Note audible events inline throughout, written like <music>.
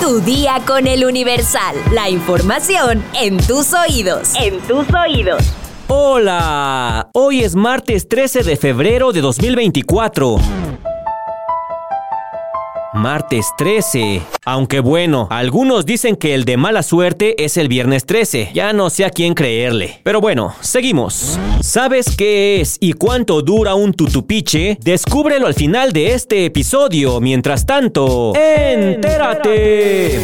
Tu día con el Universal. La información en tus oídos. En tus oídos. Hola, hoy es martes 13 de febrero de 2024. Martes 13. Aunque bueno, algunos dicen que el de mala suerte es el viernes 13. Ya no sé a quién creerle. Pero bueno, seguimos. ¿Sabes qué es y cuánto dura un tutupiche? Descúbrelo al final de este episodio. Mientras tanto, entérate.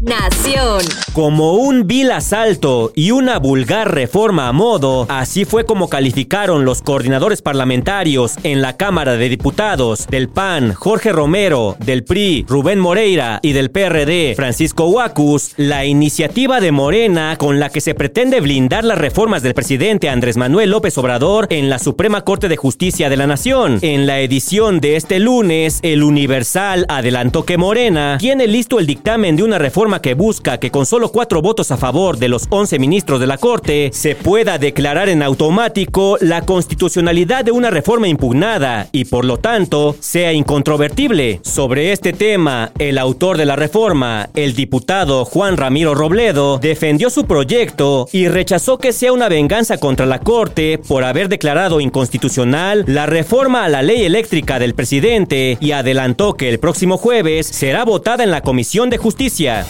Nación. Como un vil asalto y una vulgar reforma a modo, así fue como calificaron los coordinadores parlamentarios en la Cámara de Diputados del PAN, Jorge Romero, del PRI, Rubén Moreira y del PRD, Francisco Huacus, la iniciativa de Morena con la que se pretende blindar las reformas del presidente Andrés Manuel López Obrador en la Suprema Corte de Justicia de la Nación. En la edición de este lunes, el Universal adelantó que Morena tiene listo el dictamen de una reforma que busca que con solo cuatro votos a favor de los 11 ministros de la Corte se pueda declarar en automático la constitucionalidad de una reforma impugnada y por lo tanto sea incontrovertible. Sobre este tema, el autor de la reforma, el diputado Juan Ramiro Robledo, defendió su proyecto y rechazó que sea una venganza contra la Corte por haber declarado inconstitucional la reforma a la ley eléctrica del presidente y adelantó que el próximo jueves será votada en la Comisión de Justicia.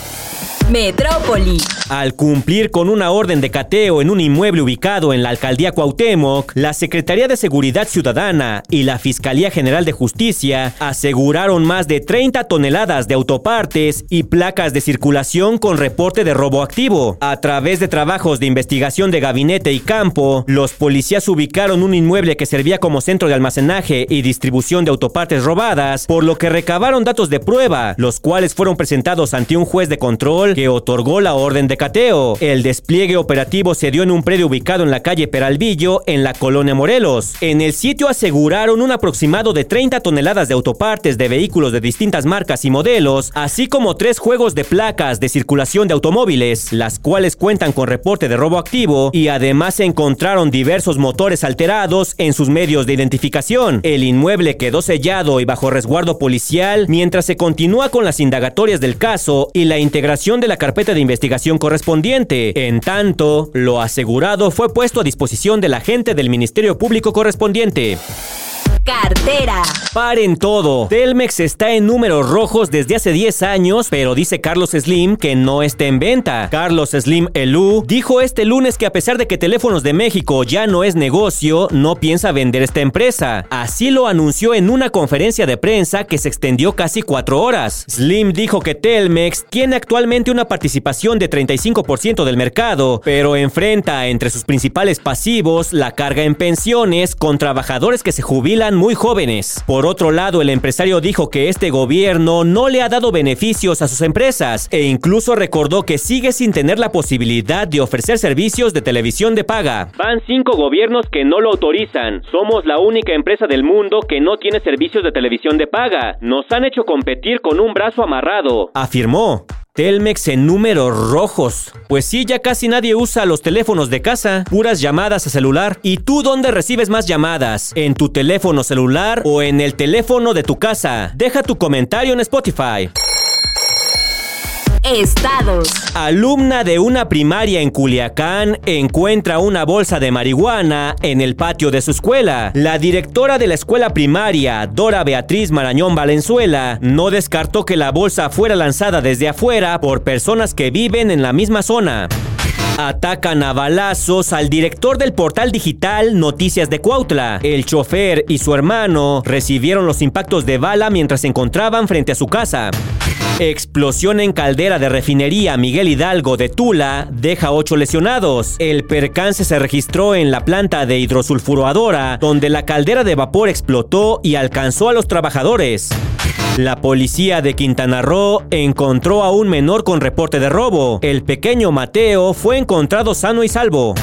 Metrópoli. Al cumplir con una orden de cateo en un inmueble ubicado en la alcaldía Cuauhtémoc, la Secretaría de Seguridad Ciudadana y la Fiscalía General de Justicia aseguraron más de 30 toneladas de autopartes y placas de circulación con reporte de robo activo. A través de trabajos de investigación de gabinete y campo, los policías ubicaron un inmueble que servía como centro de almacenaje y distribución de autopartes robadas, por lo que recabaron datos de prueba, los cuales fueron presentados ante un juez de control que otorgó la orden de El despliegue operativo se dio en un predio ubicado en la calle Peralvillo, en la colonia Morelos. En el sitio aseguraron un aproximado de 30 toneladas de autopartes de vehículos de distintas marcas y modelos, así como tres juegos de placas de circulación de automóviles, las cuales cuentan con reporte de robo activo y además se encontraron diversos motores alterados en sus medios de identificación. El inmueble quedó sellado y bajo resguardo policial mientras se continúa con las indagatorias del caso y la integración de la carpeta de investigación. En tanto, lo asegurado fue puesto a disposición del agente del Ministerio Público correspondiente. Cartera. Paren todo. Telmex está en números rojos desde hace 10 años, pero dice Carlos Slim que no está en venta. Carlos Slim Elú dijo este lunes que a pesar de que Teléfonos de México ya no es negocio, no piensa vender esta empresa. Así lo anunció en una conferencia de prensa que se extendió casi 4 horas. Slim dijo que Telmex tiene actualmente una participación de 35% del mercado, pero enfrenta entre sus principales pasivos la carga en pensiones con trabajadores que se jubilan muy jóvenes. Por otro lado, el empresario dijo que este gobierno no le ha dado beneficios a sus empresas e incluso recordó que sigue sin tener la posibilidad de ofrecer servicios de televisión de paga. Van cinco gobiernos que no lo autorizan. Somos la única empresa del mundo que no tiene servicios de televisión de paga. Nos han hecho competir con un brazo amarrado. Afirmó. Telmex en números rojos. Pues sí, ya casi nadie usa los teléfonos de casa, puras llamadas a celular. ¿Y tú dónde recibes más llamadas? ¿En tu teléfono celular o en el teléfono de tu casa? Deja tu comentario en Spotify. Estados. Alumna de una primaria en Culiacán encuentra una bolsa de marihuana en el patio de su escuela. La directora de la escuela primaria, Dora Beatriz Marañón Valenzuela, no descartó que la bolsa fuera lanzada desde afuera por personas que viven en la misma zona. Atacan a balazos al director del portal digital Noticias de Cuautla. El chofer y su hermano recibieron los impactos de bala mientras se encontraban frente a su casa. Explosión en caldera de refinería Miguel Hidalgo de Tula deja ocho lesionados. El percance se registró en la planta de hidrosulfuradora, donde la caldera de vapor explotó y alcanzó a los trabajadores. La policía de Quintana Roo encontró a un menor con reporte de robo. El pequeño Mateo fue encontrado sano y salvo.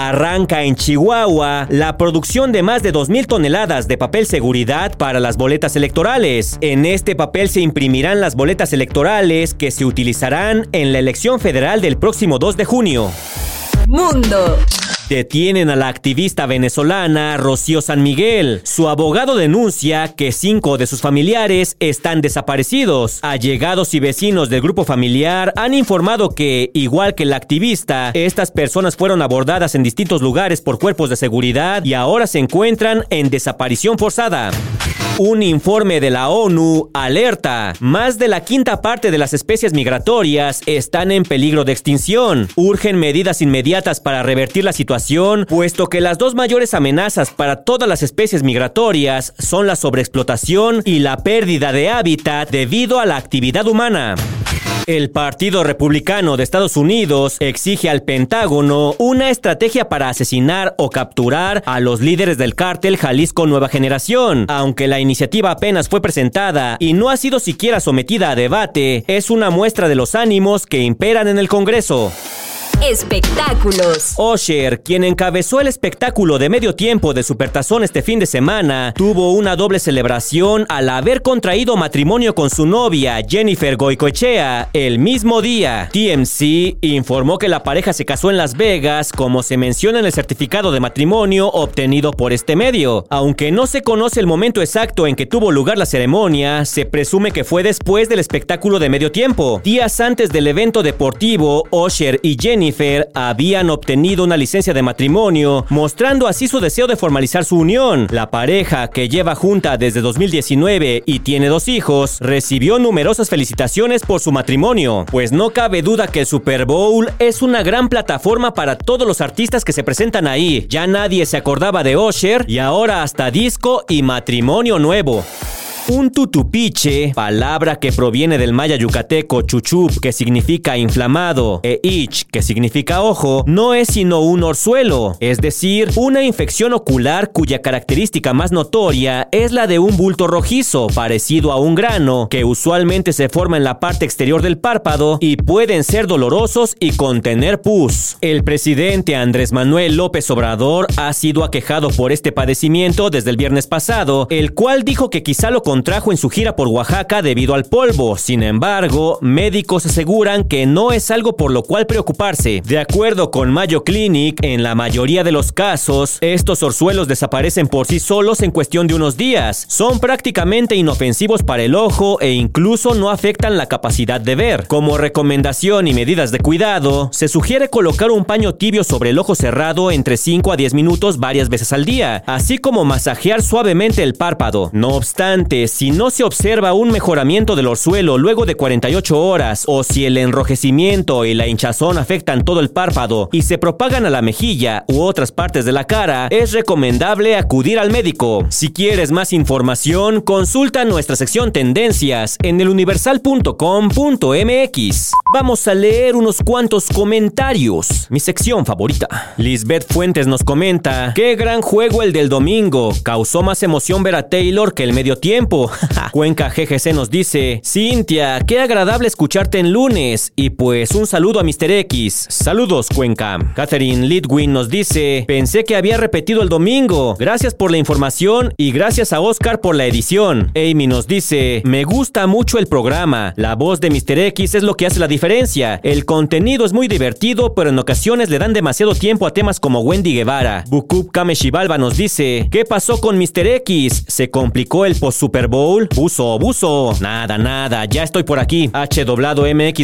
Arranca en Chihuahua la producción de más de 2.000 toneladas de papel seguridad para las boletas electorales. En este papel se imprimirán las boletas electorales que se utilizarán en la elección federal del próximo 2 de junio. Mundo. Detienen a la activista venezolana Rocío San Miguel. Su abogado denuncia que cinco de sus familiares están desaparecidos. Allegados y vecinos del grupo familiar han informado que, igual que la activista, estas personas fueron abordadas en distintos lugares por cuerpos de seguridad y ahora se encuentran en desaparición forzada. Un informe de la ONU alerta, más de la quinta parte de las especies migratorias están en peligro de extinción. Urgen medidas inmediatas para revertir la situación, puesto que las dos mayores amenazas para todas las especies migratorias son la sobreexplotación y la pérdida de hábitat debido a la actividad humana. El Partido Republicano de Estados Unidos exige al Pentágono una estrategia para asesinar o capturar a los líderes del cártel Jalisco Nueva Generación. Aunque la iniciativa apenas fue presentada y no ha sido siquiera sometida a debate, es una muestra de los ánimos que imperan en el Congreso. Espectáculos. Osher, quien encabezó el espectáculo de medio tiempo de Supertazón este fin de semana, tuvo una doble celebración al haber contraído matrimonio con su novia, Jennifer Goicoechea, el mismo día. TMC informó que la pareja se casó en Las Vegas, como se menciona en el certificado de matrimonio obtenido por este medio. Aunque no se conoce el momento exacto en que tuvo lugar la ceremonia, se presume que fue después del espectáculo de medio tiempo. Días antes del evento deportivo, Osher y Jennifer habían obtenido una licencia de matrimonio, mostrando así su deseo de formalizar su unión. La pareja, que lleva junta desde 2019 y tiene dos hijos, recibió numerosas felicitaciones por su matrimonio, pues no cabe duda que el Super Bowl es una gran plataforma para todos los artistas que se presentan ahí. Ya nadie se acordaba de Osher y ahora hasta disco y matrimonio nuevo. Un tutupiche, palabra que proviene del maya yucateco chuchup, que significa inflamado, e ich, que significa ojo, no es sino un orzuelo, es decir, una infección ocular cuya característica más notoria es la de un bulto rojizo, parecido a un grano, que usualmente se forma en la parte exterior del párpado y pueden ser dolorosos y contener pus. El presidente Andrés Manuel López Obrador ha sido aquejado por este padecimiento desde el viernes pasado, el cual dijo que quizá lo contrajo en su gira por Oaxaca debido al polvo. Sin embargo, médicos aseguran que no es algo por lo cual preocuparse. De acuerdo con Mayo Clinic, en la mayoría de los casos, estos orzuelos desaparecen por sí solos en cuestión de unos días. Son prácticamente inofensivos para el ojo e incluso no afectan la capacidad de ver. Como recomendación y medidas de cuidado, se sugiere colocar un paño tibio sobre el ojo cerrado entre 5 a 10 minutos varias veces al día, así como masajear suavemente el párpado. No obstante, si no se observa un mejoramiento del orzuelo luego de 48 horas o si el enrojecimiento y la hinchazón afectan todo el párpado y se propagan a la mejilla u otras partes de la cara, es recomendable acudir al médico. Si quieres más información, consulta nuestra sección Tendencias en eluniversal.com.mx. Vamos a leer unos cuantos comentarios. Mi sección favorita. Lisbeth Fuentes nos comenta: Qué gran juego el del domingo. Causó más emoción ver a Taylor que el medio tiempo. <laughs> Cuenca GGC nos dice, Cintia, qué agradable escucharte en lunes. Y pues un saludo a Mr. X. Saludos, Cuenca. Catherine Lidwin nos dice, pensé que había repetido el domingo. Gracias por la información y gracias a Oscar por la edición. Amy nos dice, me gusta mucho el programa. La voz de Mr. X es lo que hace la diferencia. El contenido es muy divertido, pero en ocasiones le dan demasiado tiempo a temas como Wendy Guevara. Bukub Kameshibalba nos dice, ¿qué pasó con Mr. X? ¿Se complicó el post-Super Bowl? Buzo, buzo. Nada, nada, ya estoy por aquí. H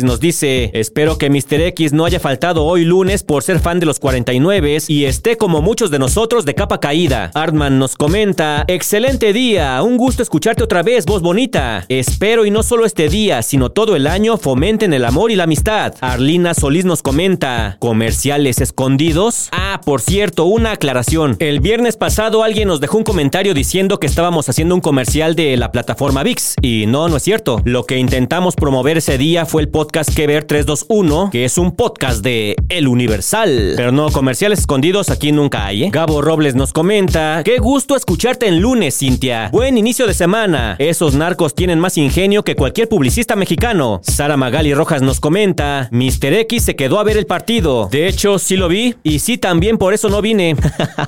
nos dice, espero que Mr. X no haya faltado hoy lunes por ser fan de los 49 y esté como muchos de nosotros de capa caída. Artman nos comenta, excelente día, un gusto escucharte otra vez, voz bonita. Espero y no solo este día, sino todo el año fomenten el amor y la amistad. Arlina Solís nos comenta, ¿comerciales escondidos? Ah, por cierto, una aclaración. El viernes pasado alguien nos dejó un comentario diciendo que estábamos haciendo un comercial de la plataforma VIX. Y no, no es cierto. Lo que intentamos promover ese día fue el podcast Que Ver 321, que es un podcast de El Universal. Pero no, comerciales escondidos aquí nunca hay, ¿eh? Gabo Robles nos comenta, qué gusto escucharte en lunes, Cintia. Buen inicio de semana. Esos narcos tienen más ingenio que cualquier publicista mexicano. Sara Magali Rojas nos comenta, Mr. X se quedó a ver el partido. De hecho, sí lo vi y sí también por eso no vine.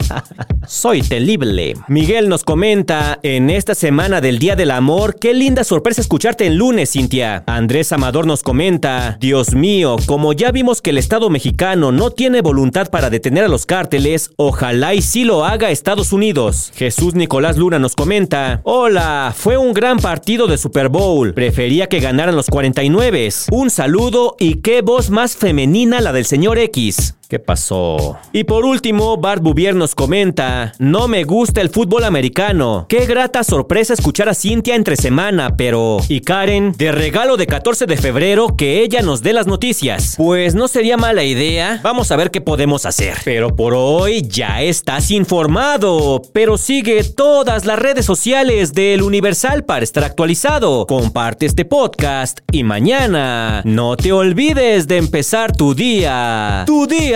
<laughs> Soy terrible. Miguel nos comenta, en esta semana del Día del Amor, qué linda sorpresa escucharte en lunes, Cintia. Andrés Amador nos comenta, Dios mío, como ya vimos que el Estado mexicano no tiene voluntad para detener a los cárteles, ojalá y sí lo haga Estados Unidos. Jesús Nicolás Luna nos comenta, hola, fue un gran partido de Super Bowl, prefería que ganaran los 49. Un saludo y qué voz más femenina la del señor X. ¿Qué pasó? Y por último, Bart Bouvier nos comenta, no me gusta el fútbol americano. Qué grata sorpresa escuchar a Cintia entre semana, pero... Y Karen, de regalo de 14 de febrero, que ella nos dé las noticias. Pues no sería mala idea. Vamos a ver qué podemos hacer. Pero por hoy ya estás informado. Pero sigue todas las redes sociales del Universal para estar actualizado. Comparte este podcast y mañana no te olvides de empezar tu día. Tu día